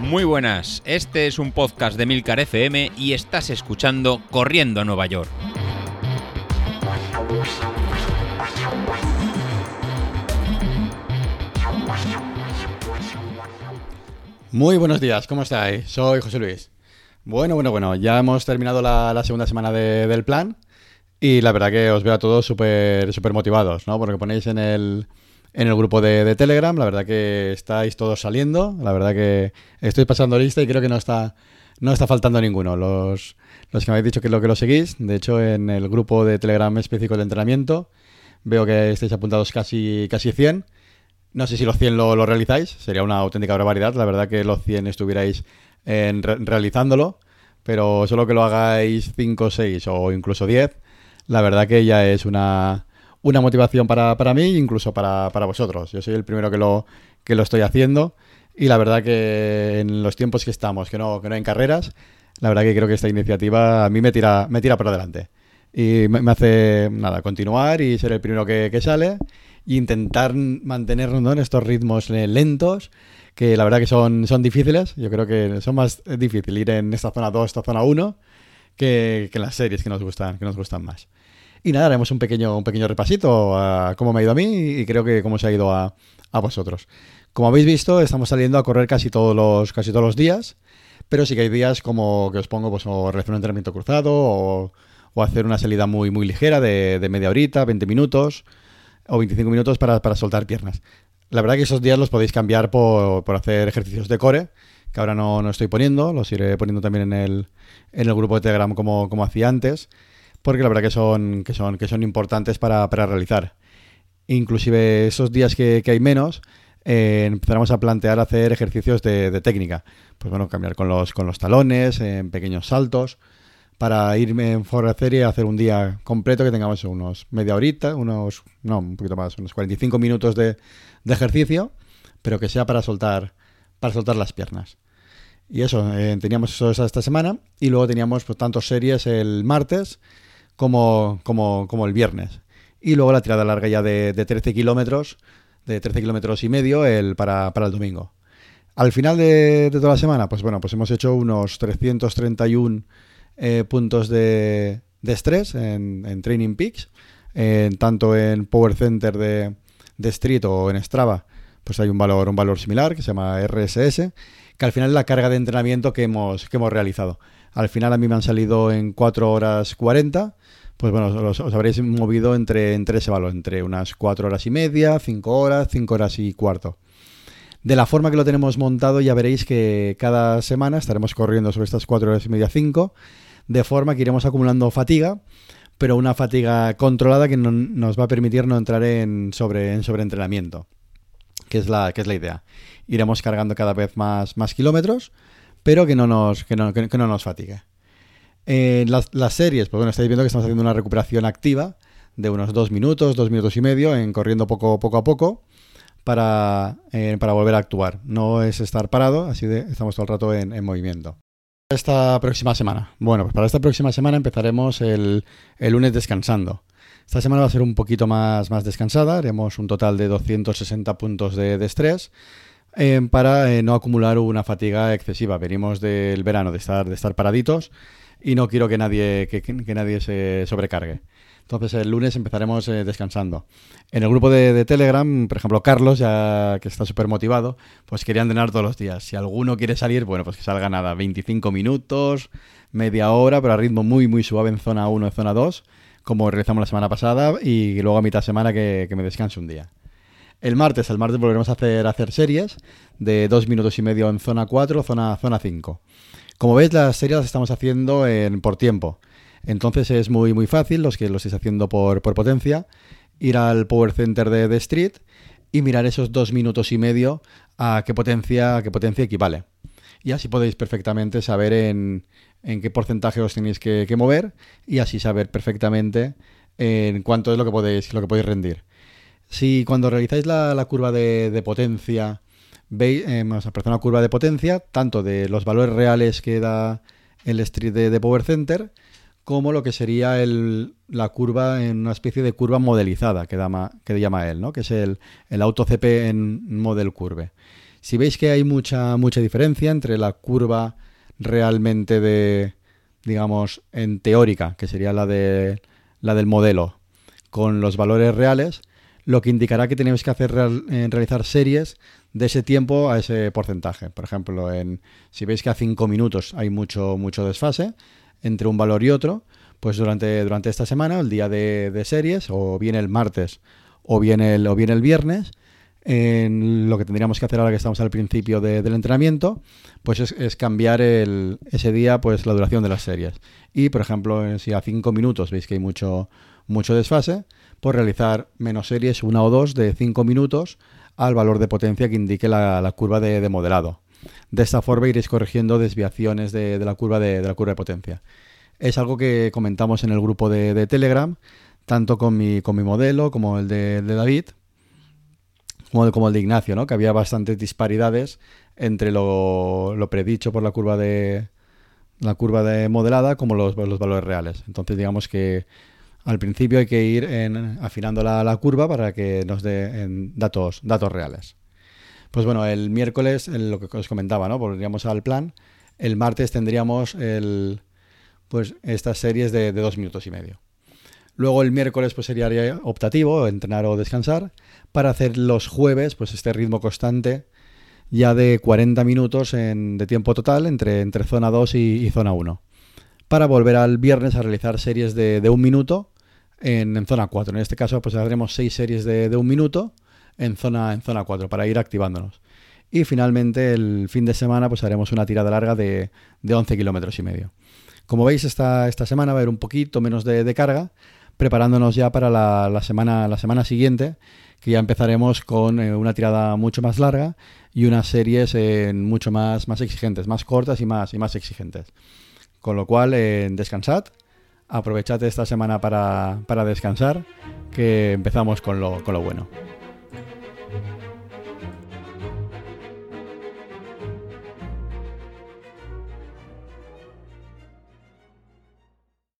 Muy buenas, este es un podcast de Milcar FM y estás escuchando Corriendo a Nueva York. Muy buenos días, ¿cómo estáis? Soy José Luis. Bueno, bueno, bueno, ya hemos terminado la, segunda semana del plan y la verdad que os veo a todos súper súper motivados, ¿no? Porque ponéis en el, en el grupo de, Telegram, la verdad que estáis todos saliendo, la verdad que estoy pasando lista y creo que no está, no está faltando ninguno. Los, los que me habéis dicho que lo que lo seguís, de hecho en el grupo de Telegram específico de entrenamiento veo que estáis apuntados casi, casi 100 no sé si los 100 lo, realizáis, sería una auténtica barbaridad. La verdad que los 100 estuvierais realizándolo, pero solo que lo hagáis 5, 6 o incluso 10, la verdad que ya es una, una motivación para, para mí incluso para, para, vosotros. Yo soy el primero que lo, que lo estoy haciendo y la verdad que en los tiempos que estamos, que no, que no hay carreras, la verdad que creo que esta iniciativa a mí me tira, me tira por adelante. Y me, hace, nada, continuar y ser el primero que, sale y intentar mantenernos en estos ritmos lentos, que la verdad que son, son difíciles. Yo creo que son más difíciles ir en esta zona 2, esta zona 1, que, que en las series que nos gustan, que nos gustan más. Y nada, haremos un pequeño, un pequeño repasito a cómo me ha ido a mí y creo que cómo se ha ido a, a vosotros. Como habéis visto, estamos saliendo a correr casi todos los, casi todos los días, pero sí que hay días como que os pongo, pues, o realizar un entrenamiento cruzado o, o, hacer una salida muy, muy ligera de, de media horita, 20 minutos, o 25 minutos para, soltar piernas. La verdad que esos días los podéis cambiar por, hacer ejercicios de core, que ahora no, no, estoy poniendo, los iré poniendo también en el, en el grupo de Telegram como, como hacía antes, porque la verdad que son, que son, que son importantes para, para realizar. Inclusive esos días que, hay menos, eh, empezaremos a plantear hacer ejercicios de, de, técnica. Pues bueno, cambiar con los, con los talones, en pequeños saltos, para irme en serie a hacer un día completo que tengamos unos media horita, unos, no, un poquito más, unos 45 minutos de, ejercicio, pero que sea para soltar, para soltar las piernas. Y eso, eh, teníamos eso esta semana y luego teníamos pues, tanto series el martes como, como, el viernes. Y luego la tirada larga ya de, de 13 kilómetros, de 13 kilómetros y medio el, para, para el domingo. Al final de, de, toda la semana, pues bueno, pues hemos hecho unos 331 eh, puntos de, estrés en, Training Peaks, tanto en Power Center de, Street o en Strava, pues hay un valor, un valor similar que se llama RSS, que al final es la carga de entrenamiento que hemos, que hemos realizado. Al final a mí me han salido en 4 horas 40, pues bueno, os, habréis movido entre, entre ese valor, entre unas 4 horas y media, 5 horas, 5 horas y cuarto. De la forma que lo tenemos montado ya veréis que cada semana estaremos corriendo sobre estas 4 horas y media, 5 de forma que iremos acumulando fatiga, pero una fatiga controlada que nos va a permitir no entrar en, sobre, en sobreentrenamiento, que es, la, que es la idea. Iremos cargando cada vez más, más kilómetros, pero que no nos, que no, que no nos fatigue. En las, las, series, pues bueno, estáis viendo que estamos haciendo una recuperación activa de unos dos minutos, dos minutos y medio, en corriendo poco, poco a poco, para, eh, para volver a actuar. No es estar parado, así de estamos todo el rato en, en movimiento. Esta próxima semana. Bueno, pues para esta próxima semana empezaremos el, lunes descansando. Esta semana va a ser un poquito más, más descansada, haremos un total de 260 puntos de, estrés para eh, no acumular una fatiga excesiva. Venimos del verano de estar, de estar paraditos y no quiero que nadie, que nadie se sobrecargue. Entonces el lunes empezaremos eh, descansando. En el grupo de, Telegram, por ejemplo, Carlos, ya que está súper motivado, pues quería entrenar todos los días. Si alguno quiere salir, bueno, pues que salga nada, 25 minutos, media hora, pero a ritmo muy, muy suave en zona 1 y zona 2, como realizamos la semana pasada, y luego a mitad de semana que, me descanse un día. El martes, el martes volveremos a hacer, series de 2 minutos y medio en zona 4, zona, zona 5. Como veis, las series las estamos haciendo en, por tiempo. Entonces es muy, muy fácil, los que lo estéis haciendo por, potencia, ir al Power Center de, The Street y mirar esos dos minutos y medio a qué potencia, qué potencia equivale. Y así podéis perfectamente saber en, qué porcentaje os tenéis que, mover y así saber perfectamente en cuánto es lo que podéis, lo que podéis rendir. Si cuando realizáis la, curva de, potencia, veis, eh, una curva de potencia, tanto de los valores reales que da el Street de Power Center, como lo que sería la curva en una especie de curva modelizada que, que llama él, ¿no? que es el, el AutoCP en Model Curve. Si veis que hay mucha, mucha diferencia entre la curva realmente de, digamos, en teórica, que sería la, de, la del modelo, con los valores reales, lo que indicará que tenemos que hacer en realizar series de ese tiempo a ese porcentaje. Por ejemplo, en, si veis que a 5 minutos hay mucho, mucho desfase entre un valor y otro, pues durante, durante esta semana, el día de, de series, o bien el martes o bien el, o bien el viernes, en lo que tendríamos que hacer ahora que estamos al principio del entrenamiento, pues es, cambiar el, ese día pues la duración de las series. Y, por ejemplo, si a 5 minutos veis que hay mucho, mucho desfase, pues realizar menos series, una o dos, de 5 minutos al valor de potencia que indique la, curva de, modelado. De esta forma iréis corrigiendo desviaciones de, la, curva de, la curva de potencia. Es algo que comentamos en el grupo de, Telegram, tanto con mi, con mi modelo como el de David, como, el de Ignacio, ¿no? que había bastantes disparidades entre lo, predicho por la curva de la curva de modelada como los, valores reales. Entonces digamos que al principio hay que ir en, afinando la, curva para que nos dé datos, datos reales. Pues bueno, el miércoles, lo que os comentaba, ¿no? Volveríamos al plan. El martes tendríamos el, pues estas series de, de dos minutos y medio. Luego el miércoles pues sería optativo, entrenar o descansar, para hacer los jueves pues este ritmo constante ya de 40 minutos en, de tiempo total entre, entre zona 2 y, zona 1. Para volver al viernes a realizar series de, un minuto en, zona 4. En este caso pues haremos 6 series de, un minuto en zona, en zona 4 para ir activándonos. Y finalmente el fin de semana pues haremos una tirada larga de, de 11 kilómetros y medio. Como veis esta, esta semana va a haber un poquito menos de, de carga, preparándonos ya para la, semana, la semana siguiente, que ya empezaremos con eh, una tirada mucho más larga y unas series eh, mucho más, más exigentes, más cortas y más, y más exigentes. Con lo cual, eh, descansad, aprovechad esta semana para, para descansar, que empezamos con lo, con lo bueno.